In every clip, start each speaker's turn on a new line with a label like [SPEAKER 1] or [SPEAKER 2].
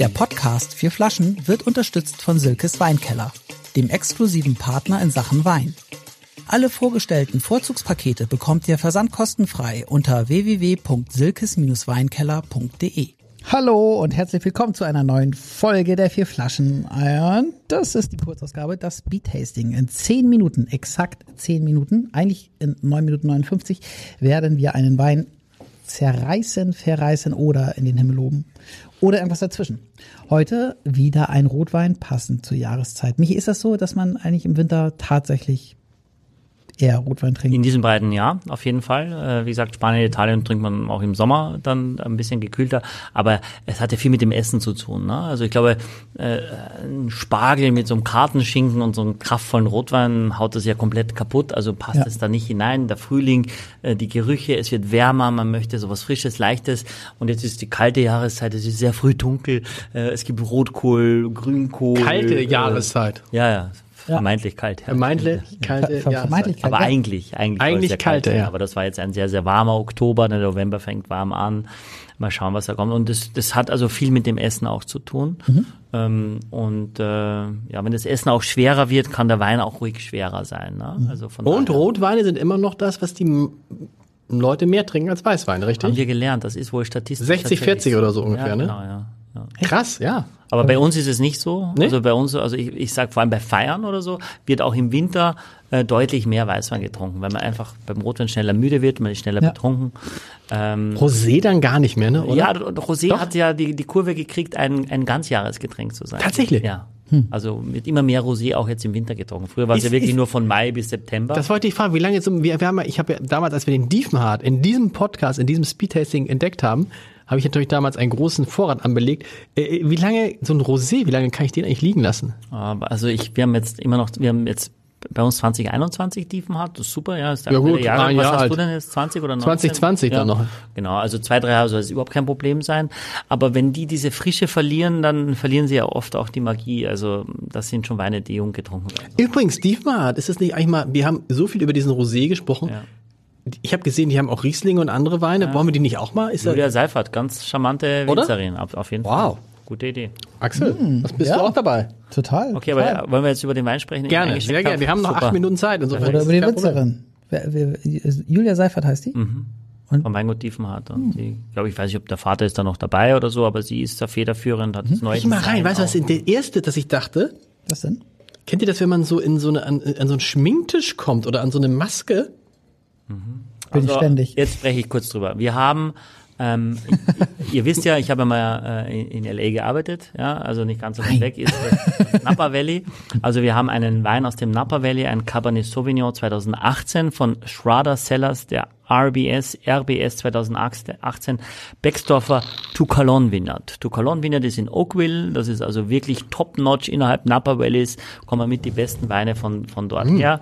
[SPEAKER 1] Der Podcast Vier Flaschen wird unterstützt von Silkes Weinkeller, dem exklusiven Partner in Sachen Wein. Alle vorgestellten Vorzugspakete bekommt ihr versandkostenfrei unter www.silkes-weinkeller.de. Hallo und herzlich willkommen zu einer neuen Folge der Vier Flaschen. Und das ist die Kurzausgabe, das Speed Tasting. In zehn Minuten, exakt zehn Minuten, eigentlich in neun Minuten 59, werden wir einen Wein zerreißen, verreißen oder in den Himmel loben. Oder irgendwas dazwischen. Heute wieder ein Rotwein passend zur Jahreszeit. Michi, ist das so, dass man eigentlich im Winter tatsächlich eher Rotwein trinkt?
[SPEAKER 2] In diesen beiden ja, auf jeden Fall. Äh, wie gesagt, Spanien, Italien trinkt man auch im Sommer dann ein bisschen gekühlter. Aber es hat ja viel mit dem Essen zu tun. Ne? Also ich glaube, äh, ein Spargel mit so einem Kartenschinken und so einem kraftvollen Rotwein haut das ja komplett kaputt. Also passt
[SPEAKER 1] Ja.
[SPEAKER 2] es da nicht hinein. Der Frühling, äh, die Gerüche, es wird wärmer, man möchte sowas Frisches, Leichtes. Und jetzt ist die kalte Jahreszeit, es ist sehr früh dunkel. Äh, es gibt Rotkohl, Grünkohl.
[SPEAKER 3] Kalte
[SPEAKER 2] äh,
[SPEAKER 3] Jahreszeit.
[SPEAKER 2] Ja, ja. Vermeintlich kalt. Ja.
[SPEAKER 3] Vermeintlich kalte Jahreszeit.
[SPEAKER 1] vermeintlich
[SPEAKER 2] Aber
[SPEAKER 1] Ja.
[SPEAKER 2] eigentlich, eigentlich,
[SPEAKER 3] Eigentlich kalte, ja.
[SPEAKER 2] Aber das war jetzt ein sehr, sehr warmer Oktober. Der November fängt warm an. Mal schauen, was da kommt. Und das, das hat also viel mit dem Essen auch zu tun.
[SPEAKER 3] Mhm.
[SPEAKER 2] Ähm, und äh, ja, wenn das Essen auch schwerer wird, kann der Wein auch ruhig schwerer sein. Ne?
[SPEAKER 3] Mhm.
[SPEAKER 2] Also von
[SPEAKER 3] Und
[SPEAKER 2] daher
[SPEAKER 3] Rotweine sind immer noch das, was die Leute mehr trinken als Weißwein,
[SPEAKER 2] haben
[SPEAKER 3] richtig?
[SPEAKER 2] wir gelernt. Das ist wohl statistisch
[SPEAKER 3] 60,
[SPEAKER 2] tatsächlich
[SPEAKER 3] 40
[SPEAKER 2] so.
[SPEAKER 3] oder so ungefähr,
[SPEAKER 2] ja,
[SPEAKER 3] ne?
[SPEAKER 2] Genau, ja. Ja.
[SPEAKER 3] Krass, ja.
[SPEAKER 2] Aber bei uns ist es nicht so.
[SPEAKER 3] Nee?
[SPEAKER 2] Also bei uns, also ich, ich sage vor allem bei Feiern oder so, wird auch im Winter äh, deutlich mehr Weißwein getrunken, weil man einfach beim Rotwein schneller müde wird, man ist schneller
[SPEAKER 1] Ja.
[SPEAKER 2] betrunken. Ähm,
[SPEAKER 3] Rosé dann gar nicht mehr, ne? Oder?
[SPEAKER 2] ja, Rosé
[SPEAKER 3] Doch.
[SPEAKER 2] hat ja die, die Kurve gekriegt, ein, ein Ganzjahresgetränk zu sein.
[SPEAKER 3] Tatsächlich?
[SPEAKER 2] Ja. Also mit immer mehr Rosé auch jetzt im Winter getrunken. Früher war es ja wirklich nur von Mai bis September.
[SPEAKER 3] Das wollte ich fragen, wie lange jetzt, wir, wir haben, ja- ich habe ja damals, als wir den Diefenhardt in diesem Podcast, in diesem Speedtasting entdeckt haben, habe ich natürlich damals einen großen Vorrat anbelegt. Äh, wie lange, so ein Rosé, wie lange kann ich den eigentlich liegen lassen?
[SPEAKER 2] Aber also ich, wir haben jetzt immer noch, wir haben jetzt bei uns 2021 Tiefen hat, das ist super, ja, ist
[SPEAKER 3] Ja gut,
[SPEAKER 2] Jahrgang.
[SPEAKER 3] ein
[SPEAKER 2] Was
[SPEAKER 3] Jahr
[SPEAKER 2] hast
[SPEAKER 3] alt.
[SPEAKER 2] du denn jetzt, 20 oder 19?
[SPEAKER 3] 2020 dann noch.
[SPEAKER 2] Genau, also zwei, drei Jahre soll es überhaupt kein Problem sein. Aber wenn die diese Frische verlieren, dann verlieren sie ja oft auch die Magie. Also das sind schon Weine, die jung getrunken werden.
[SPEAKER 3] Übrigens, Diefenhardt, ist es nicht eigentlich mal, wir haben so viel über diesen Rosé gesprochen.
[SPEAKER 2] Ja.
[SPEAKER 3] Ich habe gesehen, die haben auch Rieslinge und andere Weine. Wollen wir die nicht auch mal? Ist
[SPEAKER 2] Julia Seifert, ganz charmante
[SPEAKER 3] Oder?
[SPEAKER 2] Winzerin, auf, auf jeden
[SPEAKER 3] Wow.
[SPEAKER 2] Fall. Gute Idee.
[SPEAKER 3] Axel, was bist
[SPEAKER 1] ja.
[SPEAKER 3] du auch dabei?
[SPEAKER 1] Total.
[SPEAKER 2] Okay,
[SPEAKER 1] total.
[SPEAKER 2] aber wollen wir jetzt über den Wein sprechen?
[SPEAKER 3] Gerne, sehr gerne. Wir haben noch
[SPEAKER 2] Super.
[SPEAKER 3] acht Minuten Zeit. Insofern
[SPEAKER 1] Oder über die. Winzerin. Wer, wer, Julia Seifert heißt die?
[SPEAKER 2] Vom Weingut Diefenhardt. Und die, glaube ich, weiß nicht, ob der Vater ist da noch dabei oder so, aber sie ist da federführend, hat das neue
[SPEAKER 3] Ich mal rein, weißt du, was
[SPEAKER 2] auch.
[SPEAKER 3] der erste, das ich dachte?
[SPEAKER 1] Was denn?
[SPEAKER 3] Kennt ihr das, wenn man so in so eine, an, an so einen Schminktisch kommt oder an so eine Maske?
[SPEAKER 1] Bin ich ständig.
[SPEAKER 2] Jetzt spreche ich kurz drüber. Wir haben, ähm, ihr wisst ja, ich habe mal äh, in, in LA gearbeitet, ja, also nicht ganz so weit weg ist das Napa Valley. Also wir haben einen Wein aus dem Napa Valley, ein Cabernet Sauvignon 2018 von Schrader Cellars, der RBS, RBS 2018, Becksdorfer Tucalon Vineyard. Tucalon Vineyard ist in Oakville, das ist also wirklich top-notch innerhalb Napa Valleys, kommen mit die besten Weine von, von dort her.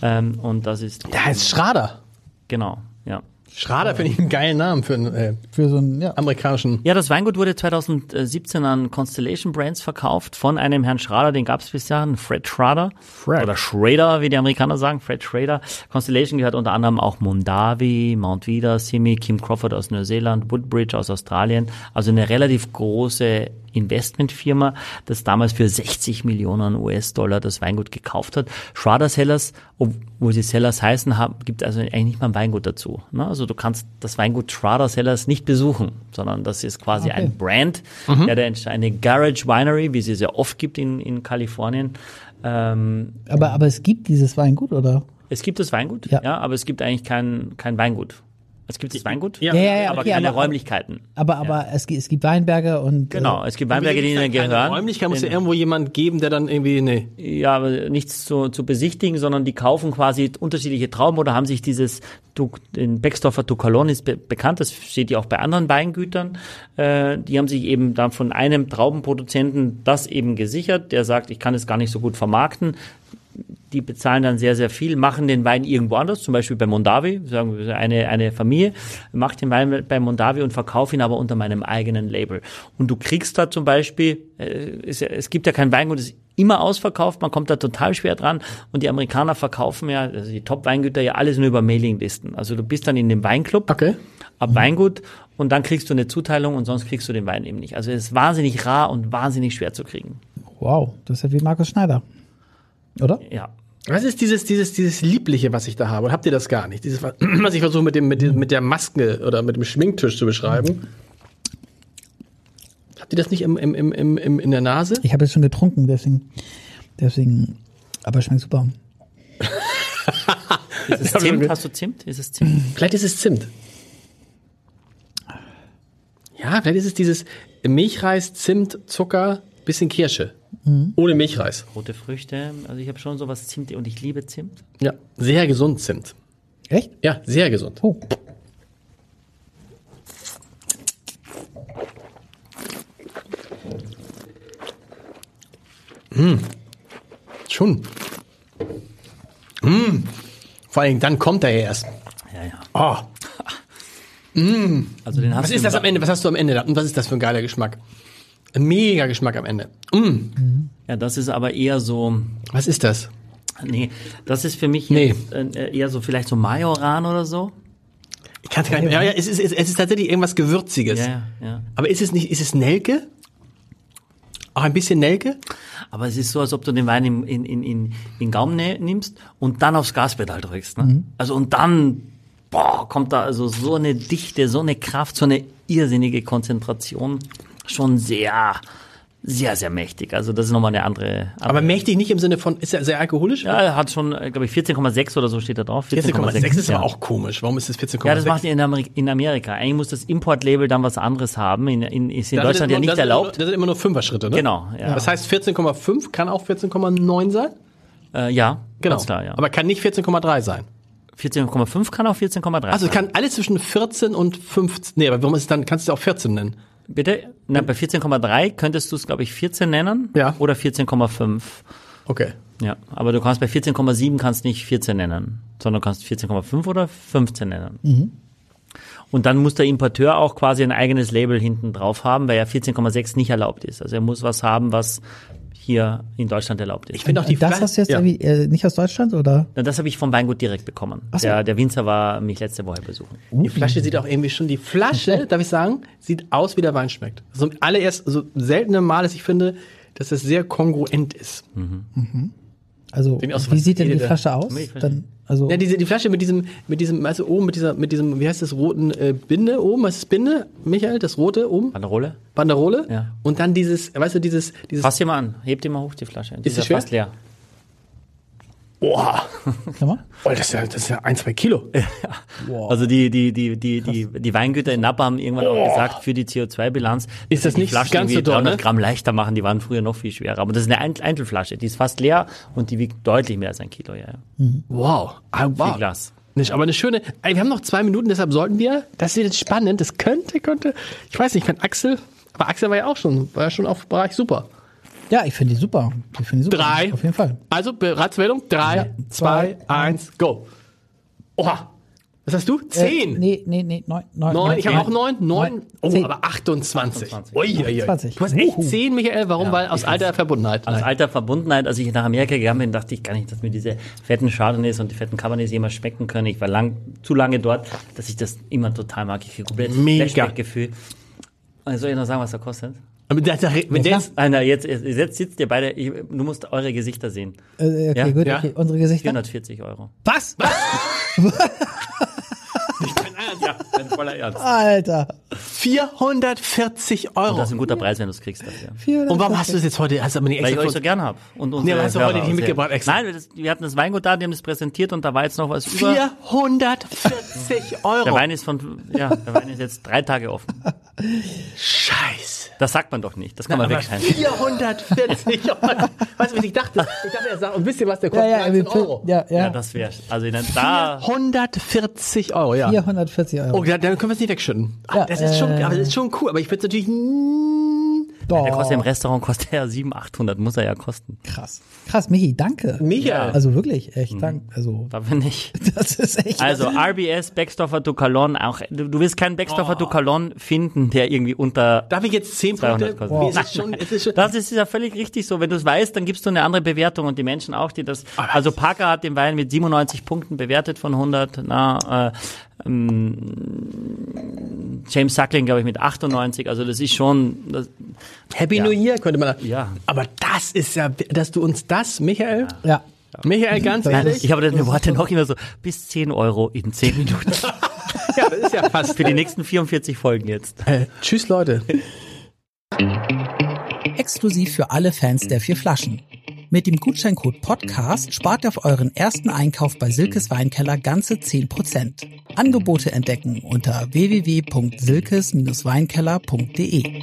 [SPEAKER 2] Ähm, und das ist,
[SPEAKER 3] Der heißt Schrader.
[SPEAKER 2] Genau, ja.
[SPEAKER 3] Schrader finde ich einen geilen Namen für einen äh,
[SPEAKER 1] Für so ein, ja.
[SPEAKER 3] amerikanischen.
[SPEAKER 2] Ja, das Weingut wurde 2017 an Constellation Brands verkauft von einem Herrn Schrader, den gab es bis dahin, Fred Schrader.
[SPEAKER 3] Fred.
[SPEAKER 2] Oder Schrader, wie die Amerikaner sagen, Fred Schrader. Constellation gehört unter anderem auch Mondavi, Mount Vida, Simi, Kim Crawford aus Neuseeland, Woodbridge aus Australien. Also eine relativ große Investmentfirma, das damals für 60 Millionen US-Dollar das Weingut gekauft hat. Schrader Sellers, obwohl sie Sellers heißen, haben, gibt also eigentlich nicht mal ein Weingut dazu. Ne? Also du kannst das Weingut Schrader Sellers nicht besuchen, sondern das ist quasi
[SPEAKER 1] Okay.
[SPEAKER 2] ein Brand, der da entsteht, eine Garage Winery, wie sie sehr oft gibt in, in Kalifornien. Ähm,
[SPEAKER 1] Aber, aber es gibt dieses Weingut, oder?
[SPEAKER 2] es gibt das Weingut,
[SPEAKER 1] Ja.
[SPEAKER 2] ja, aber es gibt eigentlich kein, kein Weingut. Es gibt das Weingut,
[SPEAKER 3] Ja.
[SPEAKER 1] Ja, ja, ja,
[SPEAKER 2] aber
[SPEAKER 1] okay,
[SPEAKER 2] keine
[SPEAKER 1] aber-
[SPEAKER 2] Räumlichkeiten.
[SPEAKER 1] Aber, aber es, gibt, es gibt Weinberge und.
[SPEAKER 2] Genau, es gibt Weinberge, die ihnen gehören.
[SPEAKER 3] Räumlichkeit muss ja irgendwo jemand geben, der dann irgendwie, nee.
[SPEAKER 2] Ja, aber nichts zu, zu besichtigen, sondern die kaufen quasi unterschiedliche Trauben oder haben sich dieses, Du- den Becksdorfer Tucalon ist be bekannt, das steht ja auch bei anderen Weingütern, äh, die haben sich eben dann von einem Traubenproduzenten das eben gesichert, der sagt, ich kann es gar nicht so gut vermarkten, die bezahlen dann sehr, sehr viel, machen den Wein irgendwo anders, zum Beispiel bei Mondavi, sagen wir eine, eine Familie, macht den Wein bei Mondavi und verkauft ihn aber unter meinem eigenen Label. Und du kriegst da zum Beispiel, äh, es, es gibt ja kein Weingut, das immer ausverkauft, man kommt da total schwer dran und die Amerikaner verkaufen ja, also die Top-Weingüter ja alles nur über Mailinglisten. Also du bist dann in dem Weinclub,
[SPEAKER 3] Okay.
[SPEAKER 2] ab Weingut und dann kriegst du eine Zuteilung und sonst kriegst du den Wein eben nicht. Also es ist wahnsinnig rar und wahnsinnig schwer zu kriegen.
[SPEAKER 1] Wow, das ist ja wie Markus Schneider. Oder?
[SPEAKER 2] Ja.
[SPEAKER 3] Was ist dieses, dieses, dieses Liebliche, was ich da habe? Oder habt ihr das gar nicht? Dieses, was ich versuche mit dem, mit, dem, mit der Maske oder mit dem Schminktisch zu beschreiben. Habt ihr das nicht im, im, im, im, im, in der Nase?
[SPEAKER 1] Ich habe jetzt schon getrunken, deswegen, deswegen, aber schmeckt super.
[SPEAKER 2] Ist es Zimt? Hast du Zimt? Ist es Zimt?
[SPEAKER 3] Vielleicht ist es Zimt. Ja, vielleicht ist es dieses Milchreis, Zimt, Zucker, bisschen Kirsche. Ohne Milchreis.
[SPEAKER 2] Rote Früchte. Also ich habe schon sowas Zimt und ich liebe Zimt.
[SPEAKER 3] Ja, sehr gesund Zimt.
[SPEAKER 1] Echt?
[SPEAKER 3] Ja, sehr gesund.
[SPEAKER 1] Oh.
[SPEAKER 3] Schon. Mm. Vor allem dann kommt er ja erst.
[SPEAKER 2] Ja, ja.
[SPEAKER 3] Oh,
[SPEAKER 2] Also den hast
[SPEAKER 3] was
[SPEAKER 2] du
[SPEAKER 3] ist das am Ende? Was hast du am Ende da? Und was ist das für ein geiler Geschmack? Mega Geschmack am Ende. Mm.
[SPEAKER 2] Ja, das ist aber eher so,
[SPEAKER 3] Was ist das?
[SPEAKER 2] nee, das ist für mich
[SPEAKER 3] Nee.
[SPEAKER 2] jetzt, äh, eher so vielleicht so Majoran oder so.
[SPEAKER 3] Ich kann es gar nicht mehr. Ja, ja, es ist, es ist tatsächlich irgendwas Gewürziges.
[SPEAKER 2] Ja, ja.
[SPEAKER 3] Aber ist es nicht, ist es Nelke? Auch ein bisschen Nelke?
[SPEAKER 2] Aber es ist so, als ob du den Wein in, in, in, in, in den Gaumen nimmst und dann aufs Gaspedal drückst. Ne? Also und dann boah, kommt da also so eine Dichte, so eine Kraft, so eine irrsinnige Konzentration. Schon sehr, sehr, sehr mächtig. Also das ist nochmal eine andere.
[SPEAKER 3] Aber mächtig nicht im Sinne von, ist er sehr alkoholisch?
[SPEAKER 2] ja, er hat schon, glaube ich, 14,6 oder so steht da drauf.
[SPEAKER 3] 14,6 ist
[SPEAKER 2] ja.
[SPEAKER 3] aber auch komisch. Warum ist es 14,6?
[SPEAKER 2] Ja, das macht ihr in, Amerika, in Amerika. Eigentlich muss das Importlabel dann was anderes haben. In, in, ist in
[SPEAKER 3] Das
[SPEAKER 2] Deutschland
[SPEAKER 3] ist
[SPEAKER 2] ja nicht
[SPEAKER 3] das
[SPEAKER 2] erlaubt.
[SPEAKER 3] Immer, das sind immer nur Fünfer-Schritte, ne?
[SPEAKER 2] Genau, ja.
[SPEAKER 3] Das heißt 14,5 kann auch 14,9 sein?
[SPEAKER 2] Äh, ja,
[SPEAKER 3] Genau.
[SPEAKER 2] klar, ja.
[SPEAKER 3] Aber kann nicht 14,3 sein.
[SPEAKER 2] 14,5 kann auch 14,3
[SPEAKER 3] Also kann alles zwischen 14 und 15. Nee, aber warum ist es dann, kannst du es auch 14 nennen?
[SPEAKER 2] Bitte? Na, bei 14,3 könntest du es, glaube ich, 14 nennen.
[SPEAKER 3] Ja.
[SPEAKER 2] Oder 14,5.
[SPEAKER 3] Okay.
[SPEAKER 2] Ja. Aber du kannst bei 14,7 kannst nicht 14 nennen, sondern du kannst 14,5 oder 15 nennen.
[SPEAKER 3] Mhm.
[SPEAKER 2] Und dann muss der Importeur auch quasi ein eigenes Label hinten drauf haben, weil ja 14,6 nicht erlaubt ist. Also er muss was haben, was hier in Deutschland erlaubt ist.
[SPEAKER 3] Ich finde auch die
[SPEAKER 1] das
[SPEAKER 3] Fla-
[SPEAKER 1] hast du jetzt
[SPEAKER 3] ja.
[SPEAKER 1] irgendwie, äh, nicht aus Deutschland, oder?
[SPEAKER 2] Na, das habe ich vom Weingut direkt bekommen.
[SPEAKER 1] so.
[SPEAKER 2] Der, der Winzer war mich letzte Woche besuchen.
[SPEAKER 3] Die Flasche sieht auch irgendwie schon, die Flasche, darf ich sagen, sieht aus, wie der Wein schmeckt. So allererst, so seltene Mal, dass ich finde, dass das sehr kongruent ist.
[SPEAKER 1] Also,
[SPEAKER 3] Sieht aus wie
[SPEAKER 1] wie sieht denn die Flasche aus?
[SPEAKER 2] Milchflasche.
[SPEAKER 1] Dann, also,
[SPEAKER 3] Ja, diese, die Flasche mit diesem, mit diesem, weißt du, oben mit dieser, mit diesem, wie heißt das, roten äh, Binde oben, was ist Binde, Michael, das rote oben,
[SPEAKER 2] Banderole?
[SPEAKER 3] Banderole.
[SPEAKER 2] Ja.
[SPEAKER 3] Und dann dieses, weißt du, dieses, dieses,
[SPEAKER 2] Fass die mal an. Hebt die mal hoch, die Flasche. Die
[SPEAKER 3] Ist
[SPEAKER 2] ja
[SPEAKER 3] schwer?
[SPEAKER 2] fast leer.
[SPEAKER 1] Mal.
[SPEAKER 3] oh, das ist ja, das ist ja ein, zwei Kilo.
[SPEAKER 2] Also die, die, die, die, die, die Weingüter in Napa haben irgendwann auch gesagt, für die CO2-Bilanz
[SPEAKER 3] Oh. Ist das
[SPEAKER 2] die
[SPEAKER 3] nicht
[SPEAKER 2] Flaschen
[SPEAKER 3] ganz so
[SPEAKER 2] irgendwie
[SPEAKER 3] doll,
[SPEAKER 2] 300
[SPEAKER 3] ne?
[SPEAKER 2] Gramm leichter machen. Die waren früher noch viel schwerer. Aber das ist eine Ein- Einzelflasche. Die ist fast leer und die wiegt deutlich mehr als ein Kilo. Ja, ja.
[SPEAKER 3] Wow. Ah, wow.
[SPEAKER 2] Viel Glas.
[SPEAKER 3] Nicht, aber eine schöne, ey, wir haben noch zwei Minuten, deshalb sollten wir, das ist jetzt spannend, das könnte, könnte, ich weiß nicht, wenn Axel, aber Axel war ja auch schon, war ja schon auf Bereich super.
[SPEAKER 1] Ja, ich finde die super. Ich finde die super.
[SPEAKER 3] Drei.
[SPEAKER 1] Auf jeden Fall.
[SPEAKER 3] Also, Bereitsmeldung, drei,
[SPEAKER 1] Ja.
[SPEAKER 3] zwei, eins, go. Oha. Was hast du? Zehn.
[SPEAKER 1] Äh, nee, nee, nee, neun. Neun,
[SPEAKER 3] Neun, ich habe auch neun, neun,
[SPEAKER 1] Neun.
[SPEAKER 3] oh,
[SPEAKER 1] Zehn.
[SPEAKER 3] aber 28.
[SPEAKER 2] 28.
[SPEAKER 3] Ui, ui, ui.
[SPEAKER 1] 28.
[SPEAKER 3] Du hast echt zehn, Michael, warum? Weil aus alter Verbundenheit.
[SPEAKER 2] Aus alter Verbundenheit, als ich nach Amerika gegangen bin, dachte ich gar nicht, dass mir diese fetten Chardonnays und die fetten Cabernets jemals schmecken können. Ich war lang, zu lange dort, dass ich das immer total mag. Ich kriege komplett
[SPEAKER 3] Mega.
[SPEAKER 2] Also Soll ich noch sagen, was der kostet?
[SPEAKER 3] Aber das, wenn der jetzt,
[SPEAKER 2] Nein, nein, jetzt, jetzt sitzt ihr beide, ich, du musst eure Gesichter sehen.
[SPEAKER 1] Äh, okay,
[SPEAKER 2] Ja?
[SPEAKER 1] gut,
[SPEAKER 3] Ja.
[SPEAKER 1] okay. Unsere Gesichter.
[SPEAKER 2] 440 Euro.
[SPEAKER 1] Was?
[SPEAKER 2] Ja, mein voller Ernst.
[SPEAKER 1] Alter.
[SPEAKER 3] 440 Euro.
[SPEAKER 2] Das ist ein guter Preis, wenn du es kriegst dafür.
[SPEAKER 1] 440.
[SPEAKER 3] Und warum hast du das jetzt heute, hast du aber nicht
[SPEAKER 2] Weil ich
[SPEAKER 3] extra
[SPEAKER 2] euch so gern hab. Und
[SPEAKER 3] Nee, hast du heute nicht mitgebracht extra?
[SPEAKER 2] Nein, das, wir hatten das Weingut da, die haben das präsentiert und da war jetzt noch was über.
[SPEAKER 3] 440 Euro.
[SPEAKER 2] Der Wein ist von, ja, der Wein ist jetzt drei Tage offen.
[SPEAKER 3] Scheiße.
[SPEAKER 2] Das sagt man doch nicht. Das kann man wegschneiden.
[SPEAKER 3] 440 Euro. Weißt du, was ich dachte? Ich dachte, er sagt, und wisst ihr, was der
[SPEAKER 1] Ja,
[SPEAKER 3] kostet?
[SPEAKER 1] ja,
[SPEAKER 3] 13
[SPEAKER 1] wir-
[SPEAKER 3] Euro.
[SPEAKER 1] ja, ja.
[SPEAKER 2] Ja, das wäre, also dann da,
[SPEAKER 3] 140 Euro, ja.
[SPEAKER 1] 440 Euro.
[SPEAKER 3] Oh, dann dann können wir es nicht wegschütten. Ah,
[SPEAKER 1] Ja,
[SPEAKER 3] das ist schon,
[SPEAKER 1] äh,
[SPEAKER 3] aber das ist schon cool. Aber ich würde es natürlich,
[SPEAKER 1] Doch.
[SPEAKER 2] Der kostet im Restaurant kostet er 700, 800, muss er ja kosten.
[SPEAKER 1] Krass. Krass, Michi, danke.
[SPEAKER 3] Michael.
[SPEAKER 1] Also wirklich, echt, danke. Also,
[SPEAKER 2] Dafür nicht.
[SPEAKER 1] das ist echt.
[SPEAKER 2] Also RBS, Backstoffer du Calon, auch, du, du wirst keinen Backstoffer du Calon finden, der irgendwie unter
[SPEAKER 3] Darf ich jetzt 10
[SPEAKER 2] 200
[SPEAKER 3] Punkte? Wie ist es schon, ist es schon,
[SPEAKER 2] Das ist ja völlig richtig so. Wenn du es weißt, dann gibst du eine andere Bewertung und die Menschen auch, die das. Also Parker hat den Wein mit 97 Punkten bewertet von 100. Na, äh, ähm, James Suckling, glaube ich, mit 98. Also das ist schon. Das,
[SPEAKER 3] Happy
[SPEAKER 2] Ja.
[SPEAKER 3] New Year könnte man.
[SPEAKER 2] Ja.
[SPEAKER 3] Aber das ist ja, dass du uns das, Michael,
[SPEAKER 1] ja.
[SPEAKER 3] Michael, ganz ehrlich,
[SPEAKER 2] ich habe deine Worte noch immer so bis 10 Euro in 10 Minuten
[SPEAKER 3] ja, das ist ja fast.
[SPEAKER 2] für die nächsten 44 Folgen jetzt.
[SPEAKER 3] Äh, tschüss, Leute.
[SPEAKER 1] Exklusiv für alle Fans der vier Flaschen. Mit dem Gutscheincode Podcast spart ihr auf euren ersten Einkauf bei Silkes Weinkeller ganze 10%. Angebote entdecken unter www.silkes-weinkeller.de.